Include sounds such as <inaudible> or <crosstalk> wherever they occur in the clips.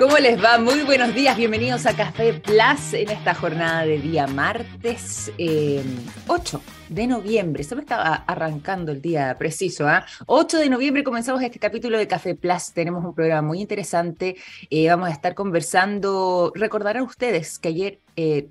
¿Cómo les va? Muy buenos días, bienvenidos a Café Plus en esta jornada de día martes 8 eh, de noviembre. Se me estaba arrancando el día preciso, ¿ah? 8 de noviembre comenzamos este capítulo de Café Plus. Tenemos un programa muy interesante. Eh, vamos a estar conversando. Recordarán ustedes que ayer eh,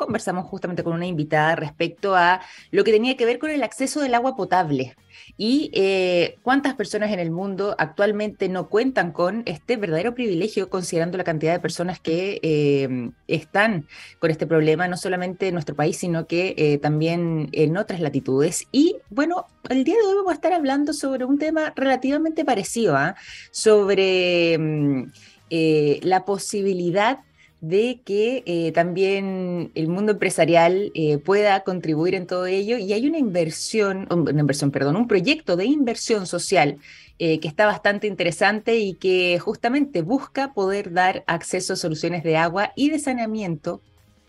conversamos justamente con una invitada respecto a lo que tenía que ver con el acceso del agua potable y eh, cuántas personas en el mundo actualmente no cuentan con este verdadero privilegio considerando la cantidad de personas que eh, están con este problema, no solamente en nuestro país, sino que eh, también en otras latitudes. Y bueno, el día de hoy vamos a estar hablando sobre un tema relativamente parecido, ¿ah? sobre mm, la posibilidad de que eh, también el mundo empresarial eh, pueda contribuir en todo ello y hay una inversión, una inversión, perdón, un proyecto de inversión social eh, que está bastante interesante y que justamente busca poder dar acceso a soluciones de agua y de saneamiento,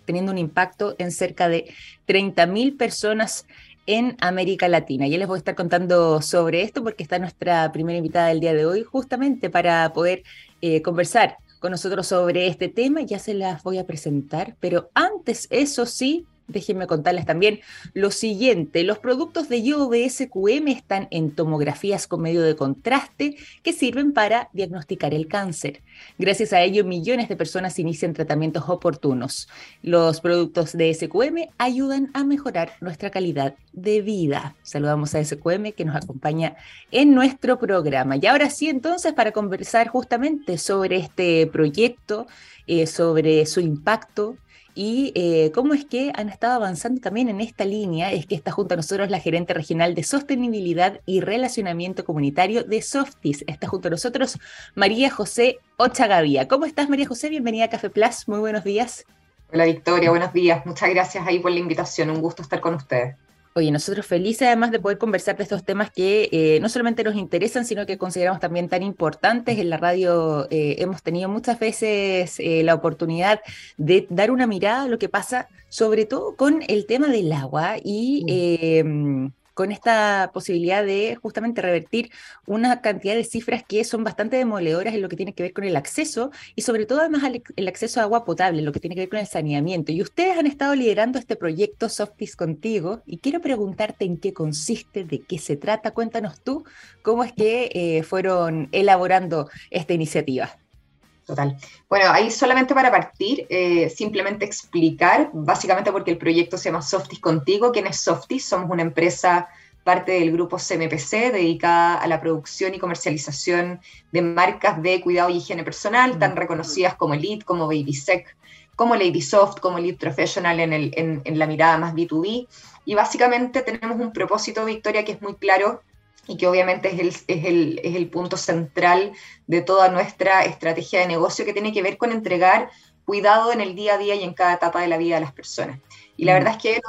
teniendo un impacto en cerca de 30.000 personas en América Latina. Ya les voy a estar contando sobre esto porque está nuestra primera invitada del día de hoy justamente para poder conversar con nosotros sobre este tema, ya se las voy a presentar, pero antes, eso sí, déjenme contarles también lo siguiente. Los productos de QM están en tomografías con medio de contraste que sirven para diagnosticar el cáncer. Gracias a ello, millones de personas inician tratamientos oportunos. Los productos de SQM ayudan a mejorar nuestra calidad de vida. Saludamos a SQM que nos acompaña en nuestro programa. Y ahora sí, entonces, para conversar justamente sobre este proyecto, eh, sobre su impacto, y eh, cómo es que han estado avanzando también en esta línea, es que está junto a nosotros la gerente regional de sostenibilidad y relacionamiento comunitario de Softis. Está junto a nosotros María José Ochagavía. ¿Cómo estás María José? Bienvenida a Café Plus, muy buenos días. Hola Victoria, buenos días. Muchas gracias ahí por la invitación, un gusto estar con ustedes. Oye, nosotros felices además de poder conversar de estos temas que eh, no solamente nos interesan, sino que consideramos también tan importantes. En la radio eh, hemos tenido muchas veces eh, la oportunidad de dar una mirada a lo que pasa, sobre todo con el tema del agua y mm con esta posibilidad de justamente revertir una cantidad de cifras que son bastante demoledoras en lo que tiene que ver con el acceso y sobre todo además el acceso a agua potable, lo que tiene que ver con el saneamiento. Y ustedes han estado liderando este proyecto Softis contigo y quiero preguntarte en qué consiste, de qué se trata. Cuéntanos tú cómo es que eh, fueron elaborando esta iniciativa. Total. Bueno, ahí solamente para partir, eh, simplemente explicar, básicamente porque el proyecto se llama Softis Contigo. ¿Quién es Softis? Somos una empresa parte del grupo CMPC dedicada a la producción y comercialización de marcas de cuidado y higiene personal, tan reconocidas como Elite, como BabySec, como Lady Soft, como Elite Professional en, el, en, en la mirada más B2B. Y básicamente tenemos un propósito, Victoria, que es muy claro y que obviamente es el, es, el, es el, punto central de toda nuestra estrategia de negocio que tiene que ver con entregar cuidado en el día a día y en cada etapa de la vida de las personas. Y la mm. verdad es que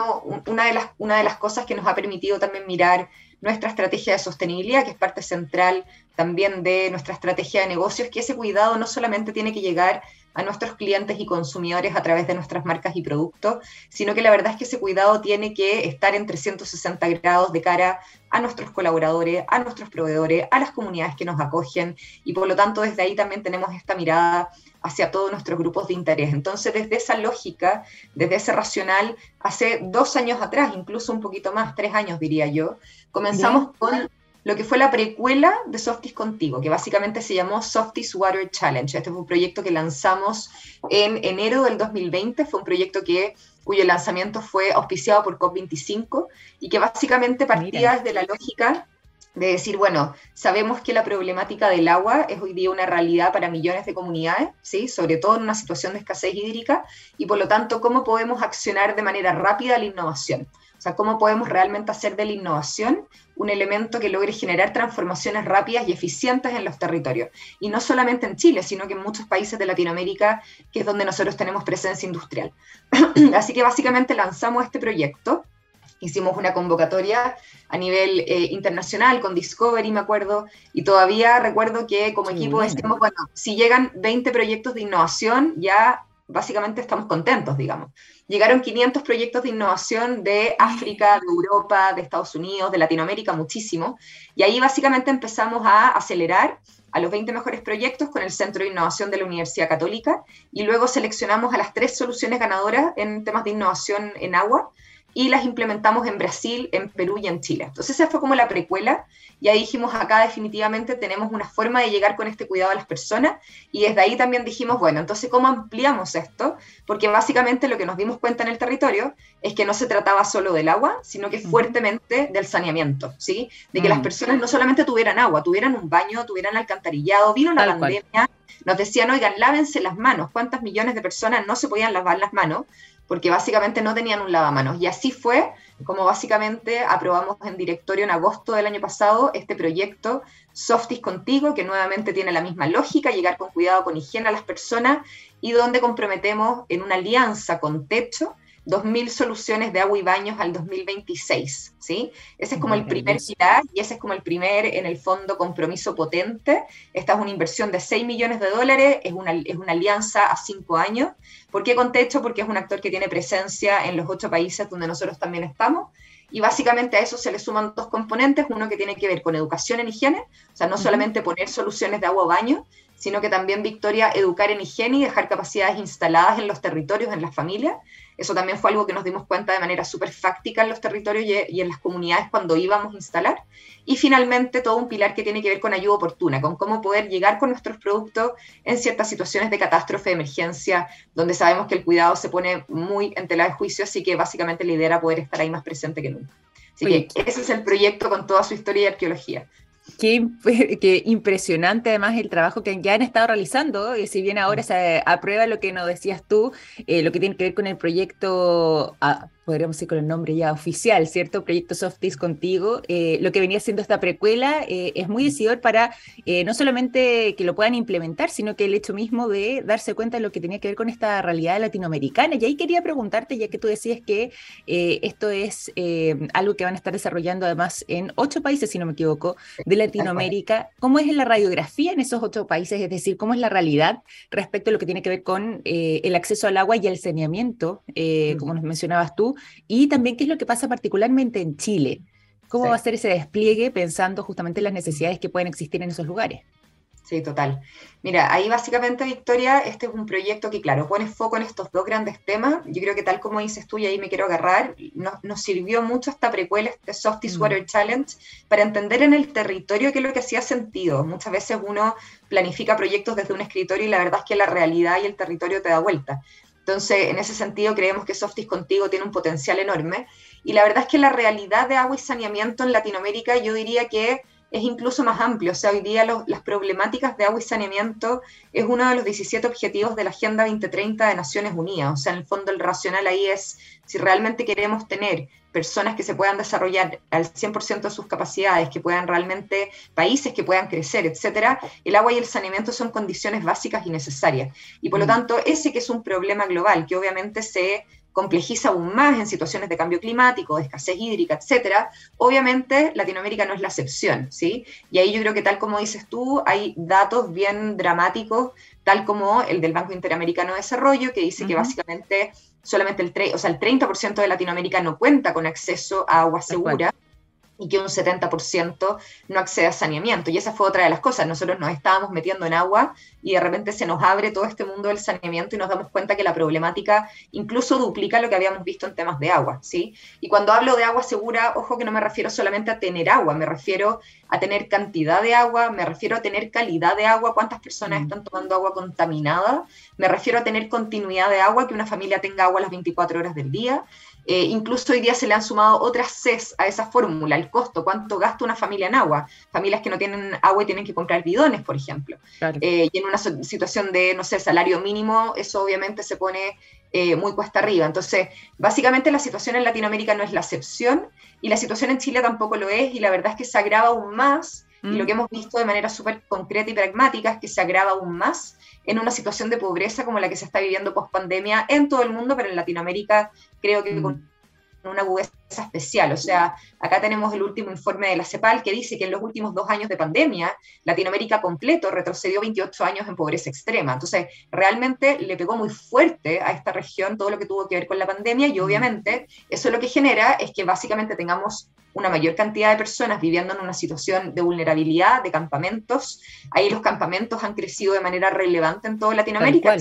una, de las, una de las cosas que nos ha permitido también mirar nuestra estrategia de sostenibilidad, que es parte central también de nuestra estrategia de negocios, que ese cuidado no solamente tiene que llegar a nuestros clientes y consumidores a través de nuestras marcas y productos, sino que la verdad es que ese cuidado tiene que estar en 360 grados de cara a nuestros colaboradores, a nuestros proveedores, a las comunidades que nos acogen y por lo tanto desde ahí también tenemos esta mirada hacia todos nuestros grupos de interés. Entonces, desde esa lógica, desde ese racional, hace dos años atrás, incluso un poquito más, tres años diría yo, comenzamos con lo que fue la precuela de Softies Contigo, que básicamente se llamó Softies Water Challenge. Este fue un proyecto que lanzamos en enero del 2020, fue un proyecto que cuyo lanzamiento fue auspiciado por COP25 y que básicamente partía desde la lógica de decir, bueno, sabemos que la problemática del agua es hoy día una realidad para millones de comunidades, ¿sí? sobre todo en una situación de escasez hídrica, y por lo tanto, ¿cómo podemos accionar de manera rápida la innovación? O sea, ¿cómo podemos realmente hacer de la innovación un elemento que logre generar transformaciones rápidas y eficientes en los territorios? Y no solamente en Chile, sino que en muchos países de Latinoamérica, que es donde nosotros tenemos presencia industrial. <clears throat> Así que básicamente lanzamos este proyecto hicimos una convocatoria a nivel eh, internacional con Discovery, me acuerdo, y todavía recuerdo que como equipo decimos, bueno, si llegan 20 proyectos de innovación, ya básicamente estamos contentos, digamos. Llegaron 500 proyectos de innovación de África, de Europa, de Estados Unidos, de Latinoamérica, muchísimo, y ahí básicamente empezamos a acelerar a los 20 mejores proyectos con el Centro de Innovación de la Universidad Católica y luego seleccionamos a las tres soluciones ganadoras en temas de innovación en agua y las implementamos en Brasil, en Perú y en Chile. Entonces esa fue como la precuela y ahí dijimos acá definitivamente tenemos una forma de llegar con este cuidado a las personas y desde ahí también dijimos, bueno, entonces ¿cómo ampliamos esto? Porque básicamente lo que nos dimos cuenta en el territorio es que no se trataba solo del agua, sino que fuertemente del saneamiento, ¿sí? De que las mm. personas no solamente tuvieran agua, tuvieran un baño, tuvieran alcantarillado, vino la pandemia, nos decían, oigan, lávense las manos, ¿cuántas millones de personas no se podían lavar las manos? Porque básicamente no tenían un lavamanos. Y así fue como básicamente aprobamos en directorio en agosto del año pasado este proyecto Softis Contigo, que nuevamente tiene la misma lógica, llegar con cuidado, con higiene a las personas, y donde comprometemos en una alianza con Techo 2.000 soluciones de agua y baños al 2026, ¿sí? Ese es como el primer pilar y ese es como el primer, en el fondo, compromiso potente. Esta es una inversión de 6 millones de dólares, es una, es una alianza a 5 años. ¿Por qué con Techo? Porque es un actor que tiene presencia en los ocho países donde nosotros también estamos. Y básicamente a eso se le suman dos componentes, uno que tiene que ver con educación en higiene, o sea, no solamente poner soluciones de agua o baño, sino que también, Victoria, educar en higiene y dejar capacidades instaladas en los territorios, en las familias. Eso también fue algo que nos dimos cuenta de manera súper fáctica en los territorios y, en las comunidades cuando íbamos a instalar. Y finalmente, todo un pilar que tiene que ver con ayuda oportuna, con cómo poder llegar con nuestros productos en ciertas situaciones de catástrofe, de emergencia, donde sabemos que el cuidado se pone muy en tela de juicio, así que básicamente la idea era poder estar ahí más presente que nunca. Así que ese es el proyecto con toda su historia y arqueología. <laughs> Qué, impresionante además el trabajo que ya han estado realizando, y si bien ahora se aprueba lo que nos decías tú, eh, lo que tiene que ver con el proyecto ah, podríamos decir con el nombre ya oficial, ¿cierto? Proyecto Softies contigo. Eh, lo que venía siendo esta precuela eh, es muy decidor para eh, no solamente que lo puedan implementar, sino que el hecho mismo de darse cuenta de lo que tenía que ver con esta realidad latinoamericana. Y ahí quería preguntarte, ya que tú decías que esto es algo que van a estar desarrollando además en ocho países, si no me equivoco, de Latinoamérica, ¿cómo es la radiografía en esos ocho países? Es decir, ¿cómo es la realidad respecto a lo que tiene que ver con el acceso al agua y el saneamiento, como nos mencionabas tú? Y también qué es lo que pasa particularmente en Chile. ¿Cómo va a ser ese despliegue pensando justamente en las necesidades que pueden existir en esos lugares? Sí, total. Mira, ahí básicamente, Victoria, este es un proyecto que, claro, pone foco en estos dos grandes temas. Yo creo que tal como dices tú, y ahí me quiero agarrar, nos, sirvió mucho esta precuela, este Softies mm. Water Challenge, para entender en el territorio qué es lo que hacía sentido. Muchas veces uno planifica proyectos desde un escritorio y la verdad es que la realidad y el territorio te da vuelta. Entonces, en ese sentido, creemos que Softis Contigo tiene un potencial enorme. Y la verdad es que la realidad de agua y saneamiento en Latinoamérica, yo diría que es incluso más amplio. O sea, hoy día las problemáticas de agua y saneamiento es uno de los 17 objetivos de la Agenda 2030 de Naciones Unidas. O sea, en el fondo el racional ahí es si realmente queremos tener personas que se puedan desarrollar al 100% de sus capacidades, que puedan realmente, países que puedan crecer, etcétera, el agua y el saneamiento son condiciones básicas y necesarias. Y por lo mm. tanto, ese que es un problema global, que obviamente se complejiza aún más en situaciones de cambio climático, de escasez hídrica, etcétera, obviamente Latinoamérica no es la excepción, ¿sí? Y ahí yo creo que tal como dices tú, hay datos bien dramáticos, tal como el del Banco Interamericano de Desarrollo, que dice que básicamente solamente el, o sea, el 30% de Latinoamérica no cuenta con acceso a agua segura y que un 70% no accede a saneamiento. Y esa fue otra de las cosas. Nosotros nos estábamos metiendo en agua y de repente se nos abre todo este mundo del saneamiento y nos damos cuenta que la problemática incluso duplica lo que habíamos visto en temas de agua, ¿sí? Y cuando hablo de agua segura, ojo que no me refiero solamente a tener agua, me refiero a tener cantidad de agua, me refiero a tener calidad de agua, cuántas personas mm. están tomando agua contaminada, me refiero a tener continuidad de agua, que una familia tenga agua las 24 horas del día, eh, incluso hoy día se le han sumado otras CES a esa fórmula, el costo, cuánto gasta una familia en agua. Familias que no tienen agua y tienen que comprar bidones, por ejemplo. Eh, y en una situación de, no sé, salario mínimo, eso obviamente se pone eh, muy cuesta arriba. Entonces, básicamente la situación en Latinoamérica no es la excepción y la situación en Chile tampoco lo es y la verdad es que se agrava aún más. Y lo mm. que hemos visto de manera súper concreta y pragmática es que se agrava aún más en una situación de pobreza como la que se está viviendo post pandemia en todo el mundo, pero en Latinoamérica creo que mm. con una agudeza especial. O sea, acá tenemos el último informe de la CEPAL que dice que en los últimos dos años de pandemia, Latinoamérica completo retrocedió 28 años en pobreza extrema. Entonces, realmente le pegó muy fuerte a esta región todo lo que tuvo que ver con la pandemia y obviamente eso lo que genera es que básicamente tengamos una mayor cantidad de personas viviendo en una situación de vulnerabilidad, de campamentos. Ahí los campamentos han crecido de manera relevante en toda Latinoamérica,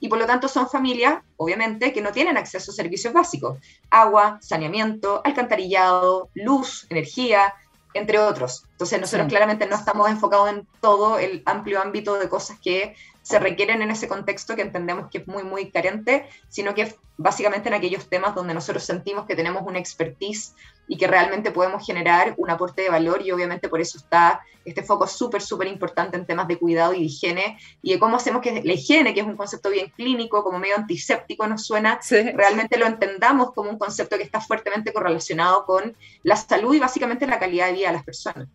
y por lo tanto son familias, obviamente, que no tienen acceso a servicios básicos, agua, saneamiento, alcantarillado, luz, energía, entre otros. Entonces nosotros claramente no estamos enfocados en todo el amplio ámbito de cosas que se requieren en ese contexto que entendemos que es muy, muy carente, sino que básicamente en aquellos temas donde nosotros sentimos que tenemos una expertise y que realmente podemos generar un aporte de valor y obviamente por eso está este foco súper, súper importante en temas de cuidado y de higiene y de cómo hacemos que la higiene, que es un concepto bien clínico, como medio antiséptico nos suena, realmente lo entendamos como un concepto que está fuertemente correlacionado con la salud y básicamente la calidad de vida de las personas.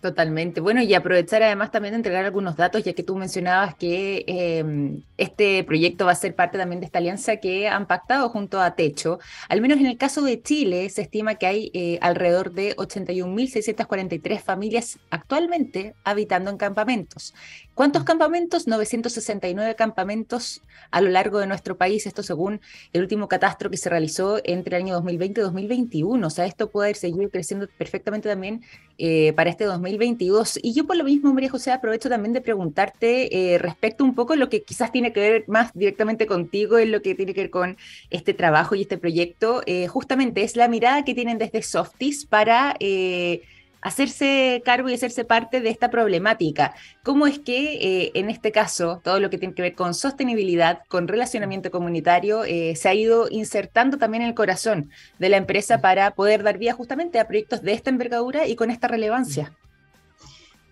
Totalmente. Bueno, y aprovechar además también de entregar algunos datos, ya que tú mencionabas que em, este proyecto va a ser parte también de esta alianza que han pactado junto a Techo. Al menos en el caso de Chile, se estima que hay eh, alrededor de 81.643 familias actualmente habitando en campamentos. ¿Cuántos campamentos? 969 campamentos a lo largo de nuestro país, esto según el último catastro que se realizó entre el año 2020 y 2021. O sea, esto puede seguir creciendo perfectamente también eh, para este 2022. Y yo por lo mismo, María José, aprovecho también de preguntarte eh, respecto un poco lo que quizás tiene que ver más directamente contigo, en lo que tiene que ver con este trabajo y este proyecto. Eh, justamente es la mirada que tienen desde Softies para hacerse cargo y hacerse parte de esta problemática. ¿Cómo es que eh, en este caso todo lo que tiene que ver con sostenibilidad, con relacionamiento comunitario, eh, se ha ido insertando también en el corazón de la empresa para poder dar vía justamente a proyectos de esta envergadura y con esta relevancia?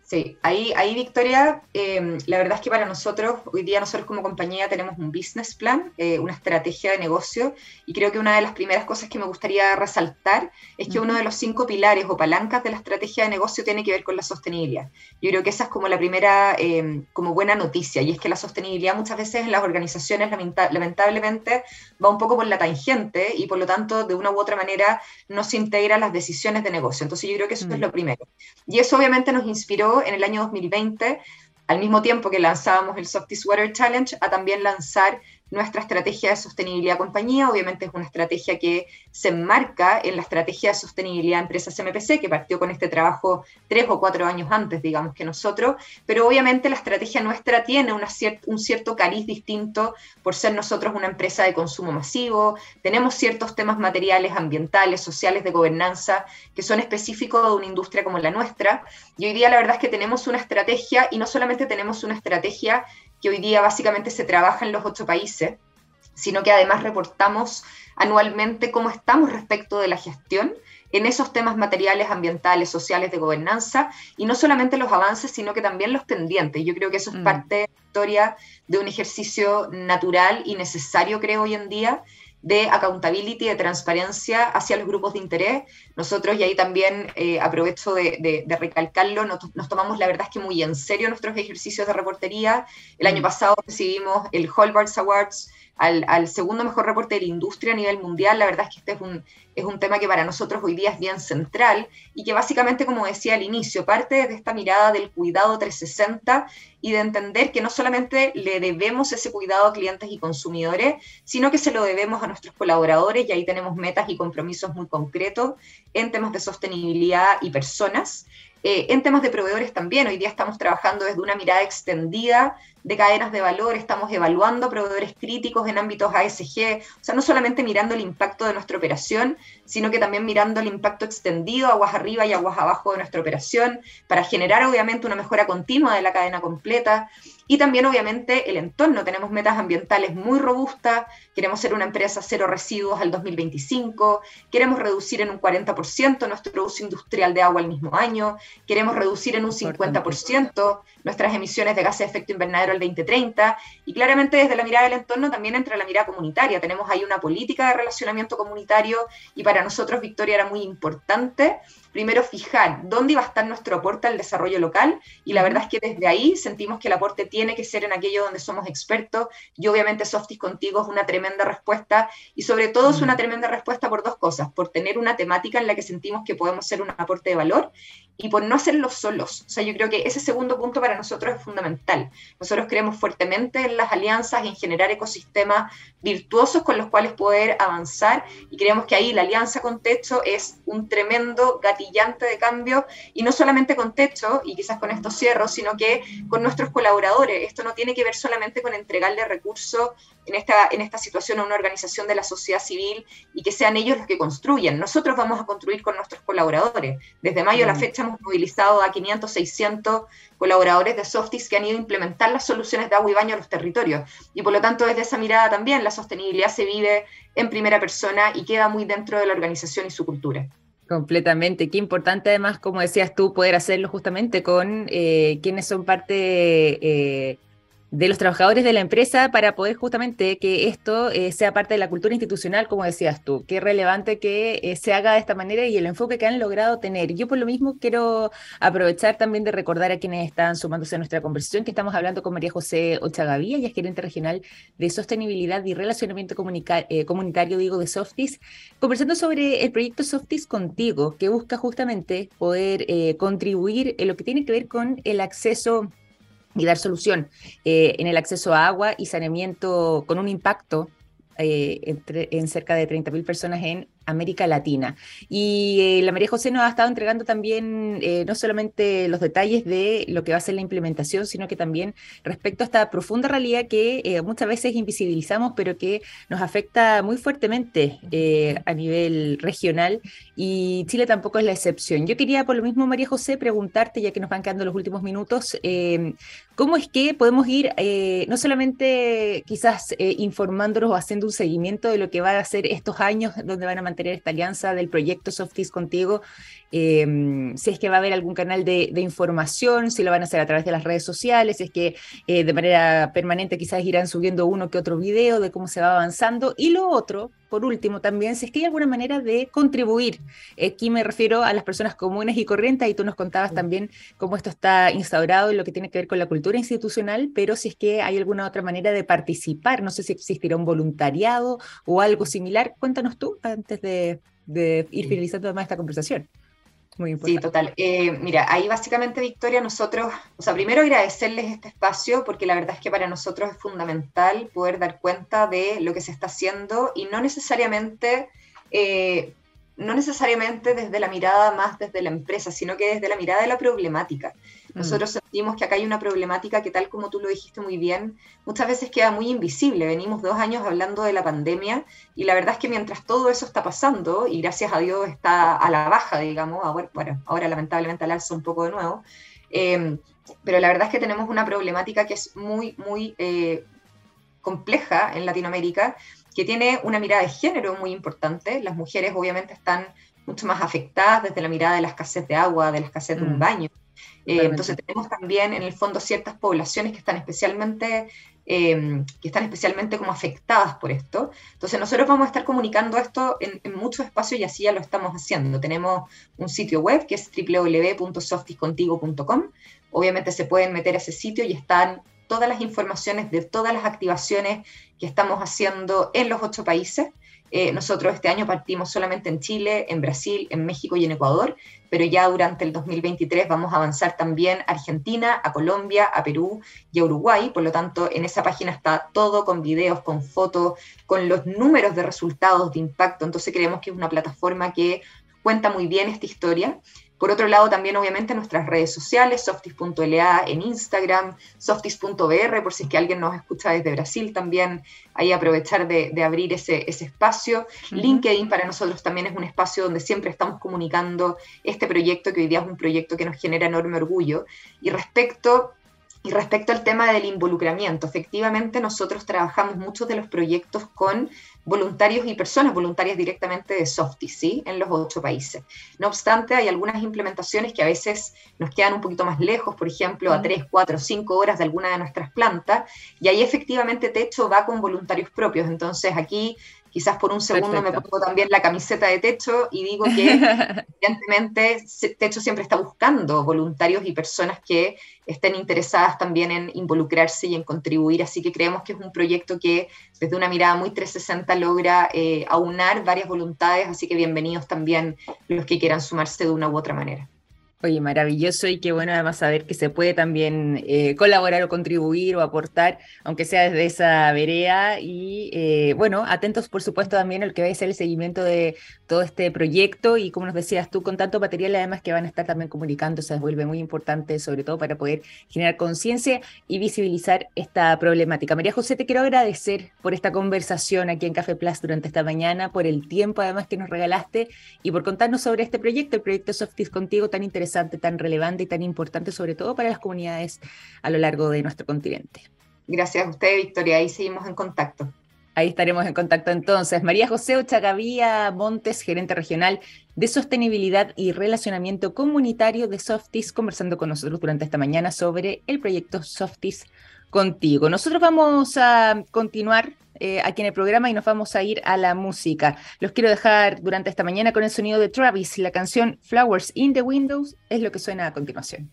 Sí, ahí, ahí Victoria, em, la verdad es que para nosotros, hoy día nosotros como compañía tenemos un business plan, eh, una estrategia de negocio, y creo que una de las primeras cosas que me gustaría resaltar es que uno de los cinco pilares o palancas de la estrategia de negocio tiene que ver con la sostenibilidad. Yo creo que esa es como la primera, em, como buena noticia, y es que la sostenibilidad muchas veces en las organizaciones lamentablemente va un poco por la tangente y por lo tanto de una u otra manera no se integra las decisiones de negocio. Entonces yo creo que eso es mm. lo primero. Y eso obviamente nos inspiró en el año 2020, al mismo tiempo que lanzábamos el Softies Water Challenge, a también lanzar nuestra estrategia de sostenibilidad compañía. Obviamente es una estrategia que se enmarca en la estrategia de sostenibilidad de empresas MPC, que partió con este trabajo tres o cuatro años antes, digamos, que nosotros, pero obviamente la estrategia nuestra tiene un cierto cariz distinto por ser nosotros una empresa de consumo masivo, tenemos ciertos temas materiales, ambientales, sociales, de gobernanza, que son específicos de una industria como la nuestra, y hoy día la verdad es que tenemos una estrategia, y no solamente tenemos una estrategia que hoy día básicamente se trabaja en los ocho países, sino que además reportamos anualmente cómo estamos respecto de la gestión en esos temas materiales, ambientales, sociales, de gobernanza, y no solamente los avances, sino que también los pendientes. Yo creo que eso es mm. parte de la historia de un ejercicio natural y necesario, creo, hoy en día, de accountability, de transparencia hacia los grupos de interés. Nosotros, y ahí también eh, aprovecho de, recalcarlo, nos, tomamos la verdad es que muy en serio nuestros ejercicios de reportería. El año mm. pasado recibimos el Hallmarks Awards al, segundo mejor reporte de la industria a nivel mundial. La verdad es que este es un, es un tema que para nosotros hoy día es bien central y que básicamente, como decía al inicio, parte de esta mirada del cuidado 360 y de entender que no solamente le debemos ese cuidado a clientes y consumidores, sino que se lo debemos a nuestros colaboradores y ahí tenemos metas y compromisos muy concretos en temas de sostenibilidad y personas. Eh, en temas de proveedores también, hoy día estamos trabajando desde una mirada extendida de cadenas de valor, estamos evaluando proveedores críticos en ámbitos ASG, o sea, no solamente mirando el impacto de nuestra operación, sino que también mirando el impacto extendido, aguas arriba y aguas abajo de nuestra operación, para generar obviamente una mejora continua de la cadena completa. Y también, obviamente, el entorno. Tenemos metas ambientales muy robustas. Queremos ser una empresa cero residuos al 2025. Queremos reducir en un 40% nuestro uso industrial de agua el mismo año. Queremos reducir en un 50% nuestras emisiones de gases de efecto invernadero al 2030 y claramente desde la mirada del entorno también entra la mirada comunitaria. Tenemos ahí una política de relacionamiento comunitario y para nosotros Victoria era muy importante primero fijar dónde iba a estar nuestro aporte al desarrollo local y la verdad es que desde ahí sentimos que el aporte tiene que ser en aquello donde somos expertos y obviamente Softis contigo es una tremenda respuesta y sobre todo es una tremenda respuesta por dos cosas, por tener una temática en la que sentimos que podemos ser un aporte de valor y por no hacerlo solos. O sea, yo creo que ese segundo punto para nosotros es fundamental. Nosotros creemos fuertemente en las alianzas, en generar ecosistemas virtuosos con los cuales poder avanzar y creemos que ahí la alianza con Techo es un tremendo gatillante de cambio y no solamente con Techo, y quizás con estos cierros, sino que con nuestros colaboradores. Esto no tiene que ver solamente con entregarle recursos en esta, en esta situación a una organización de la sociedad civil y que sean ellos los que construyan. Nosotros vamos a construir con nuestros colaboradores. Desde mayo a la mm. fecha hemos movilizado a 500, 600 colaboradores de Softis que han ido a implementar las soluciones de agua y baño a los territorios. Y por lo tanto, desde esa mirada también la sostenibilidad se vive en primera persona y queda muy dentro de la organización y su cultura. Completamente. Qué importante además, como decías tú, poder hacerlo justamente con eh, quienes son parte eh, de los trabajadores de la empresa para poder justamente que esto eh, sea parte de la cultura institucional, como decías tú. Qué relevante que eh, se haga de esta manera y el enfoque que han logrado tener. Yo por lo mismo quiero aprovechar también de recordar a quienes están sumándose a nuestra conversación que estamos hablando con María José Ochagavía, y es gerente regional de sostenibilidad y relacionamiento eh, comunitario, digo, de Softis, conversando sobre el proyecto Softis contigo, que busca justamente poder contribuir en lo que tiene que ver con el acceso y dar solución eh, en el acceso a agua y saneamiento con un impacto eh, entre, en cerca de 30.000 personas en América Latina. Y eh, la María José nos ha estado entregando también eh, no solamente los detalles de lo que va a ser la implementación, sino que también respecto a esta profunda realidad que eh, muchas veces invisibilizamos, pero que nos afecta muy fuertemente a nivel regional y Chile tampoco es la excepción. Yo quería, por lo mismo, María José, preguntarte, ya que nos van quedando los últimos minutos, ¿cómo es que podemos ir no solamente quizás informándonos o haciendo un seguimiento de lo que va a ser estos años donde van a mantener tener esta alianza del proyecto Softis contigo, em, si es que va a haber algún canal de, información, si lo van a hacer a través de las redes sociales, si es que eh, de manera permanente quizás irán subiendo uno que otro video de cómo se va avanzando. Y lo otro, por último, también, si es que hay alguna manera de contribuir. Aquí me refiero a las personas comunes y corrientes, y tú nos contabas también cómo esto está instaurado en lo que tiene que ver con la cultura institucional, pero si es que hay alguna otra manera de participar, no sé si existirá un voluntariado o algo similar, cuéntanos tú antes de, ir finalizando además esta conversación. Muy importante. Sí, total. Eh, mira, ahí básicamente, Victoria, nosotros, o sea, primero agradecerles este espacio, porque la verdad es que para nosotros es fundamental poder dar cuenta de lo que se está haciendo y no necesariamente, eh, no necesariamente desde la mirada más desde la empresa, sino que desde la mirada de la problemática. Mm. Nosotros sentimos que acá hay una problemática que, tal como tú lo dijiste muy bien, muchas veces queda muy invisible. Venimos dos años hablando de la pandemia y la verdad es que mientras todo eso está pasando, y gracias a Dios está a la baja, digamos, ahora, bueno, ahora lamentablemente al alza un poco de nuevo, em, pero la verdad es que tenemos una problemática que es muy, muy eh, compleja en Latinoamérica, que tiene una mirada de género muy importante. Las mujeres obviamente están mucho más afectadas desde la mirada de la escasez de agua, de la escasez de un mm. baño, eh, entonces tenemos también en el fondo ciertas poblaciones que están especialmente em, que están especialmente como afectadas por esto. Entonces nosotros vamos a estar comunicando esto en, muchos espacios y así ya lo estamos haciendo. Tenemos un sitio web que es www.softiscontigo.com. Obviamente se pueden meter a ese sitio y están todas las informaciones de todas las activaciones que estamos haciendo en los ocho países. Eh, nosotros este año partimos solamente en Chile, en Brasil, en México y en Ecuador, pero ya durante el 2023 vamos a avanzar también a Argentina, a Colombia, a Perú y a Uruguay. Por lo tanto, en esa página está todo con videos, con fotos, con los números de resultados de impacto. Entonces creemos que es una plataforma que cuenta muy bien esta historia. Por otro lado, también obviamente nuestras redes sociales, softis.la en Instagram, softis.br, por si es que alguien nos escucha desde Brasil también, ahí aprovechar de, abrir ese, espacio. LinkedIn para nosotros también es un espacio donde siempre estamos comunicando este proyecto, que hoy día es un proyecto que nos genera enorme orgullo. Y respecto Y respecto al tema del involucramiento, efectivamente nosotros trabajamos muchos de los proyectos con voluntarios y personas voluntarias directamente de Softies, ¿sí? En los ocho países. No obstante, hay algunas implementaciones que a veces nos quedan un poquito más lejos, por ejemplo, a tres, cuatro, cinco horas de alguna de nuestras plantas, y ahí efectivamente Techo va con voluntarios propios. Entonces aquí Quizás por un segundo me pongo también la camiseta de techo y digo que <laughs> evidentemente Techo siempre está buscando voluntarios y personas que estén interesadas también en involucrarse y en contribuir. Así que creemos que es un proyecto que desde una mirada muy 360 logra eh, aunar varias voluntades. Así que bienvenidos también los que quieran sumarse de una u otra manera. Oye, maravilloso y qué bueno además saber que se puede también eh, colaborar o contribuir o aportar, aunque sea desde esa vereda. Y eh, bueno, atentos por supuesto también al que va a ser el seguimiento de todo este proyecto y como nos decías tú, con tanto material además que van a estar también comunicando, se vuelve muy importante sobre todo para poder generar conciencia y visibilizar esta problemática. María José, te quiero agradecer por esta conversación aquí en Café Plus durante esta mañana, por el tiempo además que nos regalaste y por contarnos sobre este proyecto, el proyecto Softies contigo tan interesante tan relevante y tan importante, sobre todo para las comunidades a lo largo de nuestro continente. Gracias a usted, Victoria. Ahí seguimos en contacto. Ahí estaremos en contacto entonces. María José Ochagavía Montes, gerente regional de sostenibilidad y relacionamiento comunitario de Softies, conversando con nosotros durante esta mañana sobre el proyecto Softies contigo. Nosotros vamos a continuar eh, aquí en el programa y nos vamos a ir a la música. Los quiero dejar durante esta mañana con el sonido de Travis. La canción Flowers in the Windows es lo que suena a continuación.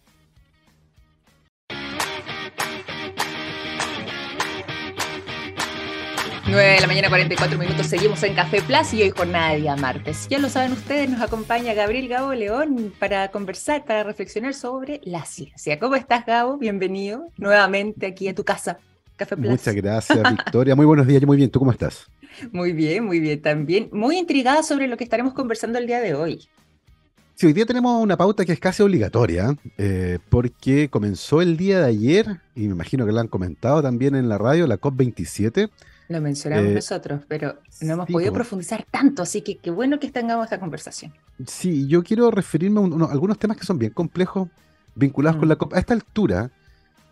9 de la mañana, 44 minutos, seguimos en Café Plus y hoy jornada de día martes. Ya lo saben ustedes, nos acompaña Gabriel Gabo León para conversar, para reflexionar sobre la ciencia. ¿Cómo estás, Gabo? Bienvenido nuevamente aquí a tu casa. Muchas gracias, <laughs> Victoria. Muy buenos días, muy bien. ¿Tú cómo estás? Muy bien, muy bien también. Muy intrigada sobre lo que estaremos conversando el día de hoy. Sí, hoy día tenemos una pauta que es casi obligatoria, eh, porque comenzó el día de ayer, y me imagino que lo han comentado también en la radio, la COP27. Lo mencionamos eh, nosotros, pero no hemos podido profundizar tanto, así que qué bueno que tengamos esta conversación. Sí, yo quiero referirme a, algunos temas que son bien complejos, vinculados con la mm. COP. A esta altura,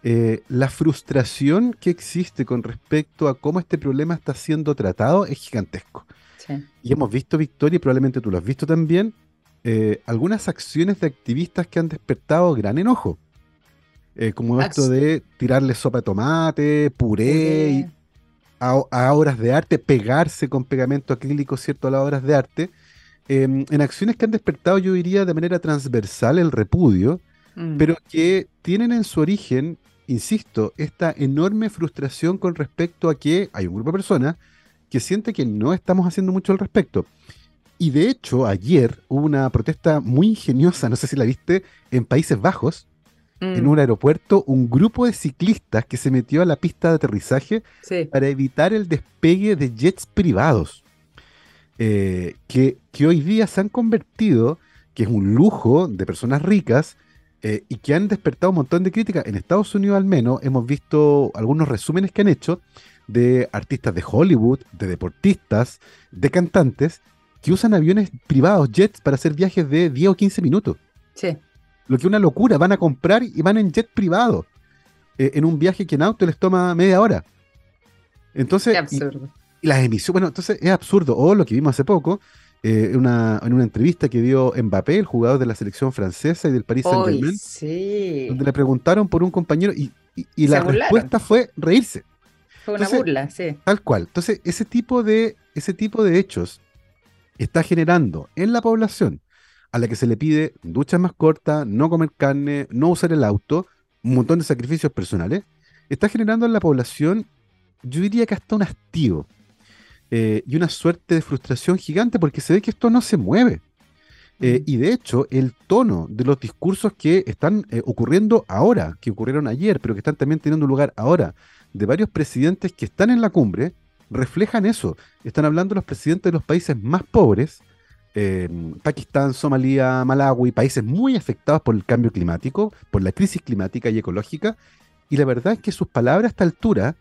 eh, la frustración que existe con respecto a cómo este problema está siendo tratado es gigantesco. Y hemos visto, Victoria, y probablemente tú lo has visto también, eh, algunas acciones de activistas que han despertado gran enojo. Eh, como esto de tirarle sopa de tomate, puré, a, obras de arte, pegarse con pegamento acrílico, ¿cierto?, a las obras de arte, em, en acciones que han despertado, yo diría, de manera transversal el repudio, mm. pero que tienen en su origen insisto, esta enorme frustración con respecto a que hay un grupo de personas que siente que no estamos haciendo mucho al respecto. Y de hecho, ayer hubo una protesta muy ingeniosa, no sé si la viste, en Países Bajos, en mm. un aeropuerto, un grupo de ciclistas que se metió a la pista de aterrizaje para evitar el despegue de jets privados, eh, que, que hoy día se han convertido, que es un lujo de personas ricas, eh, y que han despertado un montón de críticas. En Estados Unidos al menos hemos visto algunos resúmenes que han hecho de artistas de Hollywood, de deportistas, de cantantes, que usan aviones privados, jets, para hacer viajes de 10 o 15 minutos. Sí. Lo que es una locura, van a comprar y van en jet privado, eh, en un viaje que en auto les toma media hora. Entonces, absurdo. Y, las emisiones, bueno, entonces es absurdo. O lo que vimos hace poco, eh, una, en una entrevista que dio Mbappé, el jugador de la selección francesa y del Paris Saint-Germain, donde le preguntaron por un compañero y, la respuesta fue reírse. Fue una burla, sí. Tal cual. Entonces, ese tipo, de, ese tipo de hechos está generando en la población a la que se le pide duchas más cortas, no comer carne, no usar el auto, un montón de sacrificios personales, está generando en la población, yo diría que hasta un hastío. Eh, y una suerte de frustración gigante porque se ve que esto no se mueve. Eh, y de hecho, el tono de los discursos que están eh, ocurriendo ahora, que ocurrieron ayer, pero que están también teniendo lugar ahora, de varios presidentes que están en la cumbre, reflejan eso. Están hablando los presidentes de los países más pobres, Pakistán, Somalia, Malawi, países muy afectados por el cambio climático, por la crisis climática y ecológica, y la verdad es que sus palabras a esta altura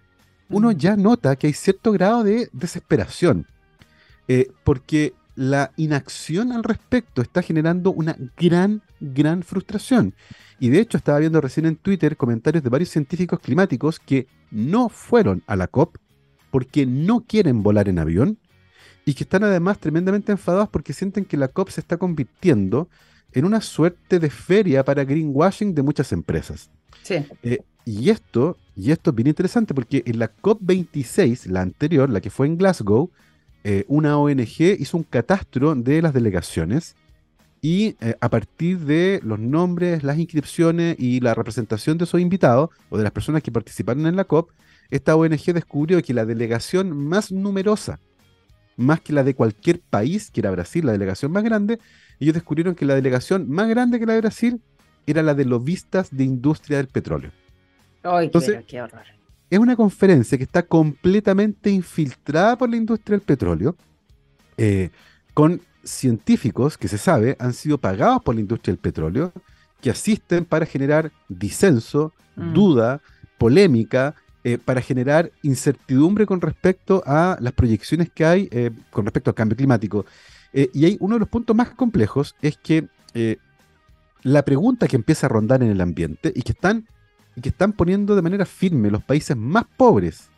uno ya nota que hay cierto grado de desesperación. Eh, porque la inacción al respecto está generando una gran, gran frustración. Y de hecho estaba viendo recién en Twitter comentarios de varios científicos climáticos que no fueron a la COP porque no quieren volar en avión y que están además tremendamente enfadados porque sienten que la COP se está convirtiendo en una suerte de feria para greenwashing de muchas empresas. Sí. Eh, y esto, y esto es bien interesante porque en la COP26, la anterior, la que fue en Glasgow, eh, una ONG hizo un catastro de las delegaciones y eh, a partir de los nombres, las inscripciones y la representación de esos invitados o de las personas que participaron en la COP, esta ONG descubrió que la delegación más numerosa, más que la de cualquier país, que era Brasil, la delegación más grande, ellos descubrieron que la delegación más grande que la de Brasil era la de lobistas de industria del petróleo. Ay, Entonces, qué horror. Es una conferencia que está completamente infiltrada por la industria del petróleo, eh, con científicos que se sabe han sido pagados por la industria del petróleo, que asisten para generar disenso, Mm. duda, polémica, eh, para generar incertidumbre con respecto a las proyecciones que hay eh, con respecto al cambio climático. Eh, y hay uno de los puntos más complejos es que la pregunta que empieza a rondar en el ambiente y que están y que están poniendo de manera firme los países más pobres,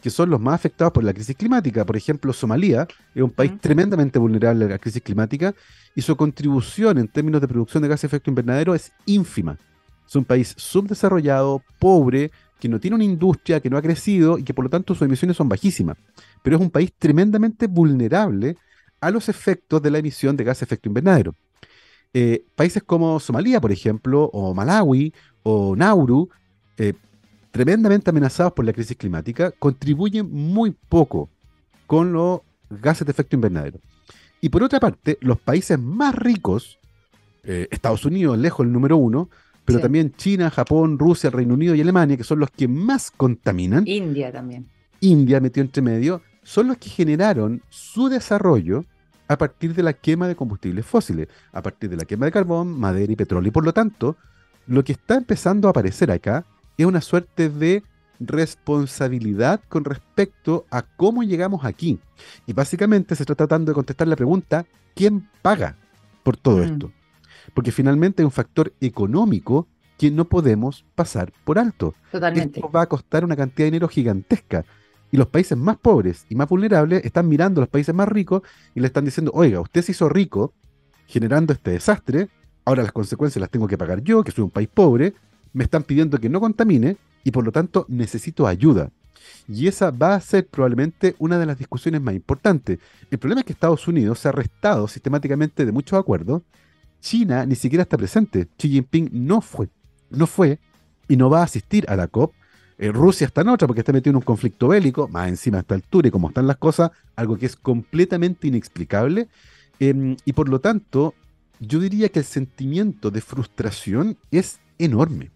que son los más afectados por la crisis climática. Por ejemplo, Somalia es un país tremendamente vulnerable a la crisis climática y su contribución en términos de producción de gases de efecto invernadero es ínfima. Es un país subdesarrollado, pobre, que no tiene una industria, que no ha crecido y que por lo tanto sus emisiones son bajísimas. Pero es un país tremendamente vulnerable a los efectos de la emisión de gases de efecto invernadero. Eh, países como Somalia, por ejemplo, o Malawi, o Nauru, eh, tremendamente amenazados por la crisis climática, contribuyen muy poco con los gases de efecto invernadero. Y por otra parte, los países más ricos, eh, Estados Unidos, lejos el número uno, pero Sí. también China, Japón, Rusia, el Reino Unido y Alemania, que son los que más contaminan, India también. India metió entre medio, son los que generaron su desarrollo a partir de la quema de combustibles fósiles, a partir de la quema de carbón, madera y petróleo. Y por lo tanto, lo que está empezando a aparecer acá es una suerte de responsabilidad con respecto a cómo llegamos aquí. Y básicamente se está tratando de contestar la pregunta, ¿quién paga por todo Mm. esto? Porque finalmente hay un factor económico que no podemos pasar por alto. Totalmente. Esto va a costar una cantidad de dinero gigantesca. Y los países más pobres y más vulnerables están mirando a los países más ricos y le están diciendo, oiga, usted se hizo rico generando este desastre, ahora las consecuencias las tengo que pagar yo, que soy un país pobre, me están pidiendo que no contamine y por lo tanto necesito ayuda. Y esa va a ser probablemente una de las discusiones más importantes. El problema es que Estados Unidos se ha restado sistemáticamente de muchos acuerdos. China ni siquiera está presente. Xi Jinping no fue, no fue y no va a asistir a la COP. Eh, Rusia está en otra porque está metido en un conflicto bélico, más encima a esta altura y como están las cosas, algo que es completamente inexplicable. Em, y por lo tanto, yo diría que el sentimiento de frustración es enorme.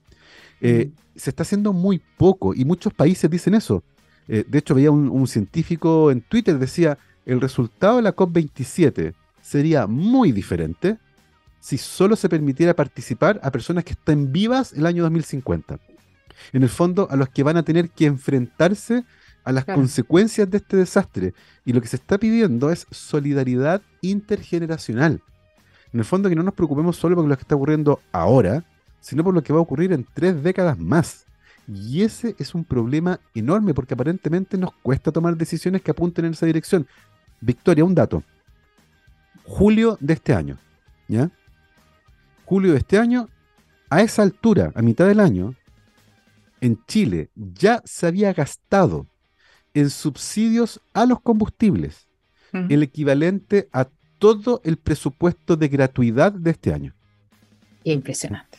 Eh, Se está haciendo muy poco y muchos países dicen eso. Eh, de hecho, veía un, un científico en Twitter, decía, el resultado de la COP27 sería muy diferente si solo se permitiera participar a personas que estén vivas el año 2050. En el fondo, a los que van a tener que enfrentarse a las Claro. consecuencias de este desastre. Y lo que se está pidiendo es solidaridad intergeneracional. En el fondo, que no nos preocupemos solo por lo que está ocurriendo ahora, sino por lo que va a ocurrir en tres décadas más. Y ese es un problema enorme porque aparentemente nos cuesta tomar decisiones que apunten en esa dirección. Victoria, un dato. Julio de este año, ¿ya? Julio de este año, a esa altura, a mitad del año, en Chile ya se había gastado en subsidios a los combustibles el equivalente a todo el presupuesto de gratuidad de este año. Impresionante.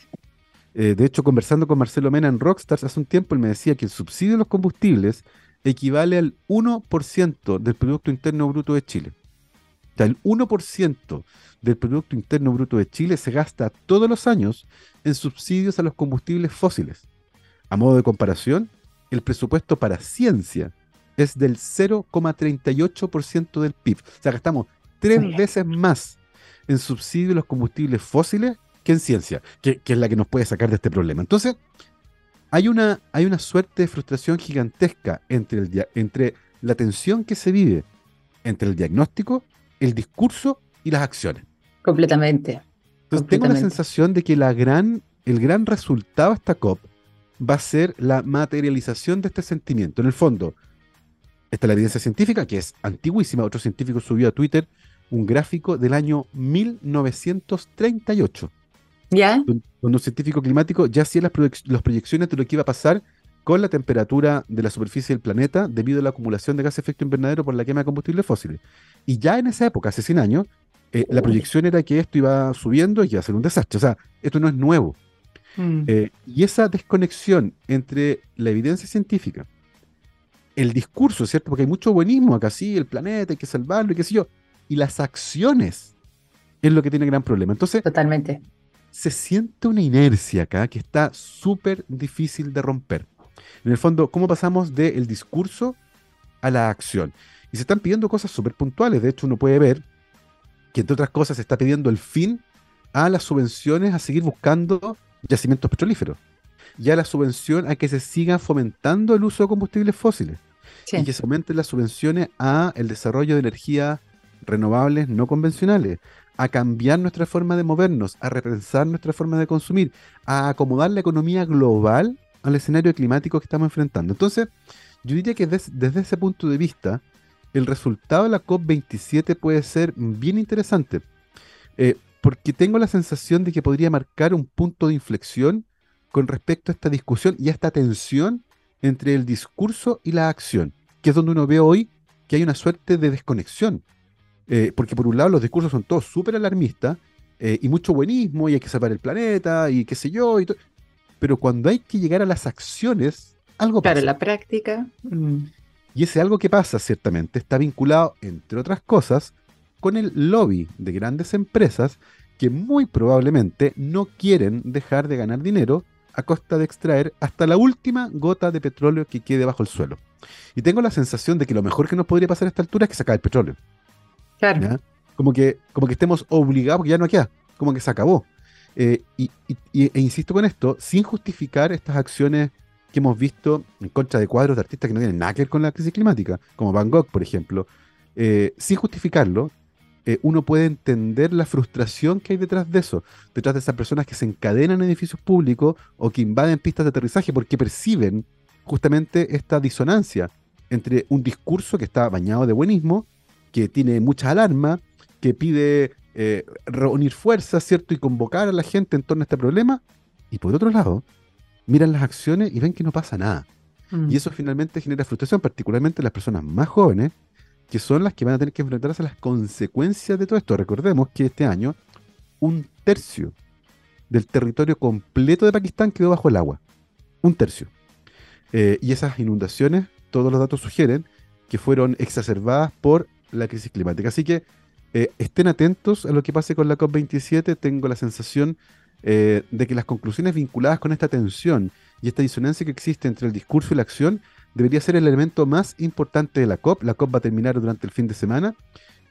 Eh, de hecho, conversando con Marcelo Mena en Rockstars hace un tiempo, él me decía que el subsidio de los combustibles equivale al 1% del Producto Interno Bruto de Chile. O sea, el 1% del Producto Interno Bruto de Chile se gasta todos los años en subsidios a los combustibles fósiles. A modo de comparación, el presupuesto para ciencia es del 0,38% del PIB. O sea, gastamos tres veces más en subsidio a los combustibles fósiles que en ciencia, que, que es la que nos puede sacar de este problema. Entonces, hay una, hay una suerte de frustración gigantesca entre, el entre la tensión que se vive entre el diagnóstico el discurso y las acciones. Completamente. Entonces tengo la sensación de que la gran, el gran resultado de esta COP va a ser la materialización de este sentimiento. En el fondo, está la evidencia científica, que es antiguísima. Otro científico subió a Twitter un gráfico del año 1938. ¿Ya? Donde un científico climático ya hacía las, proyecciones de lo que iba a pasar con la temperatura de la superficie del planeta debido a la acumulación de gas de efecto invernadero por la quema de combustibles fósiles. Y ya en esa época, hace 100 años, eh, la proyección era que esto iba subiendo y iba a ser un desastre. O sea, esto no es nuevo. Mm. Eh, y esa desconexión entre la evidencia científica, el discurso, ¿cierto? Porque hay mucho buenismo acá, sí, el planeta hay que salvarlo y qué sé yo, y las acciones es lo que tiene gran problema. Entonces, totalmente. Se siente una inercia acá que está súper difícil de romper. En el fondo, ¿cómo pasamos del discurso a la acción? Y se están pidiendo cosas súper puntuales. De hecho, uno puede ver que, entre otras cosas, se está pidiendo el fin a las subvenciones a seguir buscando yacimientos petrolíferos. Y a la subvención a que se siga fomentando el uso de combustibles fósiles. Y que se aumenten las subvenciones a el desarrollo de energías renovables no convencionales, a cambiar nuestra forma de movernos, a repensar nuestra forma de consumir, a acomodar la economía global al escenario climático que estamos enfrentando. Entonces, yo diría que desde ese punto de vista, el resultado de la COP27 puede ser bien interesante, eh, porque tengo la sensación de que podría marcar un punto de inflexión con respecto a esta discusión y a esta tensión entre el discurso y la acción, que es donde uno ve hoy que hay una suerte de desconexión. Eh, porque por un lado los discursos son todos súper alarmistas eh, y mucho buenismo y hay que salvar el planeta y qué sé yo, y pero cuando hay que llegar a las acciones, algo pasa. Claro, la práctica. Mm. Y ese algo que pasa, ciertamente, está vinculado, entre otras cosas, con el lobby de grandes empresas que muy probablemente no quieren dejar de ganar dinero a costa de extraer hasta la última gota de petróleo que quede bajo el suelo. Y tengo la sensación de que lo mejor que nos podría pasar a esta altura es que se acabe el petróleo. Claro. Como que, como que estemos obligados, porque ya no queda, como que se acabó. Eh, y, e insisto con esto, sin justificar estas acciones que hemos visto en contra de cuadros de artistas que no tienen nada que ver con la crisis climática, como Van Gogh, por ejemplo, eh, sin justificarlo, eh, uno puede entender la frustración que hay detrás de eso, detrás de esas personas que se encadenan en edificios públicos o que invaden pistas de aterrizaje porque perciben justamente esta disonancia entre un discurso que está bañado de buenismo, que tiene mucha alarma, que pide eh, reunir fuerzas, ¿cierto? Y convocar a la gente en torno a este problema. Y por otro lado, miran las acciones y ven que no pasa nada. Mm. Y eso finalmente genera frustración, particularmente en las personas más jóvenes, que son las que van a tener que enfrentarse a las consecuencias de todo esto. Recordemos que este año un tercio del territorio completo de Pakistán quedó bajo el agua. Un tercio. Eh, y esas inundaciones, todos los datos sugieren que fueron exacerbadas por la crisis climática. Así que eh, estén atentos a lo que pase con la COP27. Tengo la sensación eh, de que las conclusiones vinculadas con esta tensión y esta disonancia que existe entre el discurso y la acción debería ser el elemento más importante de la COP. La COP va a terminar durante el fin de semana.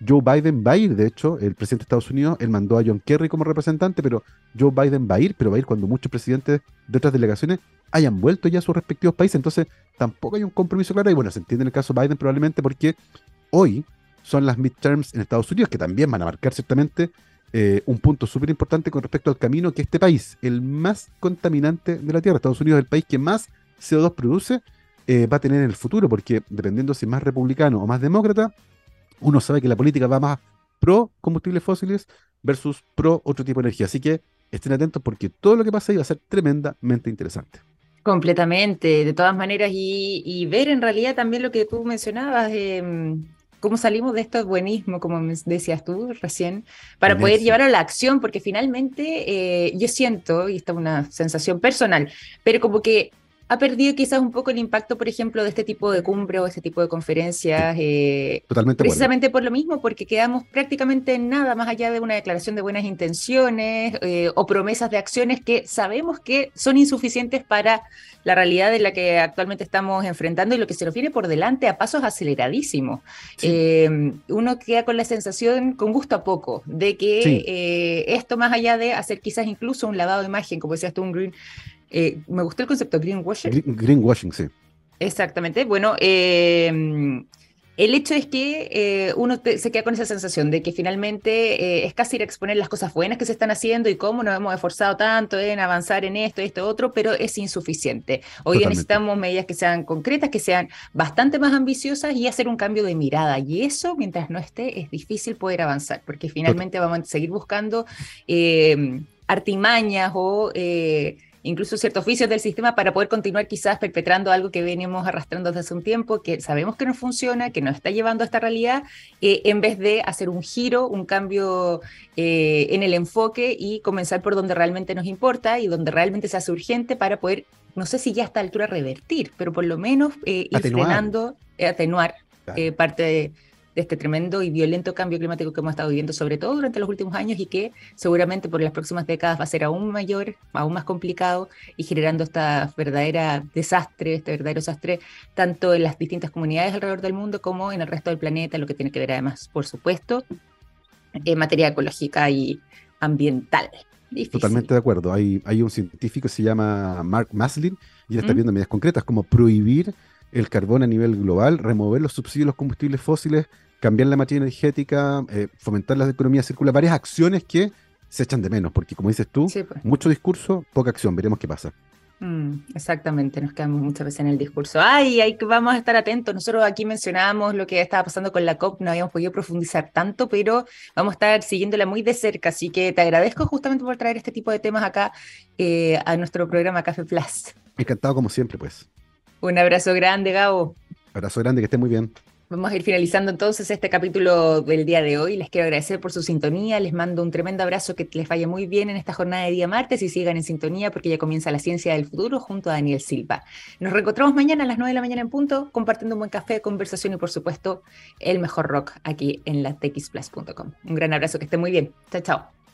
Joe Biden va a ir, de hecho, el presidente de Estados Unidos, él mandó a John Kerry como representante, pero Joe Biden va a ir, pero va a ir cuando muchos presidentes de otras delegaciones hayan vuelto ya a sus respectivos países, entonces tampoco hay un compromiso claro, y bueno, se entiende en el caso de Biden probablemente porque hoy son las midterms en Estados Unidos, que también van a marcar ciertamente eh, un punto súper importante con respecto al camino que este país, el más contaminante de la Tierra, Estados Unidos, el país que más CO2 produce, eh, va a tener en el futuro, porque dependiendo si es más republicano o más demócrata, uno sabe que la política va más pro combustibles fósiles versus pro otro tipo de energía. Así que estén atentos porque todo lo que pasa ahí va a ser tremendamente interesante. Completamente, de todas maneras, y, ver en realidad también lo que tú mencionabas, eh, cómo salimos de esto buenismo, como decías tú recién, para poder llevar a la acción, porque finalmente eh, yo siento, y esta es una sensación personal, pero como que ha perdido quizás un poco el impacto, por ejemplo, de este tipo de cumbre o este tipo de conferencias. Eh, Totalmente precisamente por lo mismo, porque quedamos prácticamente en nada más allá de una declaración de buenas intenciones eh, o promesas de acciones que sabemos que son insuficientes para la realidad en la que actualmente estamos enfrentando y lo que se nos viene por delante a pasos aceleradísimos. Eh, uno queda con la sensación, con gusto a poco, de que esto más allá de hacer quizás incluso un lavado de imagen, como decías tú, un green eh, me gustó el concepto greenwashing. greenwashing, sí. Exactamente. Bueno, eh, El hecho es que eh, uno se queda con esa sensación de que finalmente eh, es casi ir a exponer las cosas buenas que se están haciendo y cómo nos hemos esforzado tanto en avanzar en esto, esto, otro, pero es insuficiente. Hoy necesitamos medidas que sean concretas, que sean bastante más ambiciosas y hacer un cambio de mirada. Y eso, mientras no esté, es difícil poder avanzar, porque finalmente vamos a seguir buscando eh, artimañas o incluso ciertos oficios del sistema para poder continuar quizás perpetrando algo que venimos arrastrando desde hace un tiempo, que sabemos que no funciona, que nos está llevando a esta realidad, eh, en vez de hacer un giro, un cambio eh, en el enfoque y comenzar por donde realmente nos importa y donde realmente se hace urgente para poder, no sé si ya a esta altura revertir, pero por lo menos eh, ir frenando, atenuar parte de de este tremendo y violento cambio climático que hemos estado viviendo, sobre todo durante los últimos años y que seguramente por las próximas décadas va a ser aún mayor, aún más complicado y generando esta verdadera desastre, este verdadero desastre, tanto en las distintas comunidades alrededor del mundo como en el resto del planeta, lo que tiene que ver además, por supuesto, en materia ecológica y ambiental. Totalmente de acuerdo. Hay, hay un científico que se llama Mark Maslin y él está viendo medidas concretas como prohibir el carbón a nivel global, remover los subsidios a los combustibles fósiles, cambiar la materia energética, eh, fomentar la economía circular, varias acciones que se echan de menos, porque como dices tú, pues. mucho discurso, poca acción, veremos qué pasa. Mm, exactamente, nos quedamos muchas veces en el discurso. Ay, hay vamos a estar atentos. Nosotros aquí mencionábamos lo que estaba pasando con la COP, no habíamos podido profundizar tanto, pero vamos a estar siguiéndola muy de cerca. Así que te agradezco justamente por traer este tipo de temas acá eh, a nuestro programa Café Plus. Encantado como siempre, pues. Un abrazo grande, Gabo. Abrazo grande, que esté muy bien. Vamos a ir finalizando entonces este capítulo del día de hoy. Les quiero agradecer por su sintonía. Les mando un tremendo abrazo, que les vaya muy bien en esta jornada de día martes y sigan en sintonía porque ya comienza la ciencia del futuro junto a Daniel Silva. Nos reencontramos mañana a las 9 de la mañana en punto, compartiendo un buen café, conversación y por supuesto el mejor rock aquí en la Un gran abrazo, que esté muy bien. Chao, chao.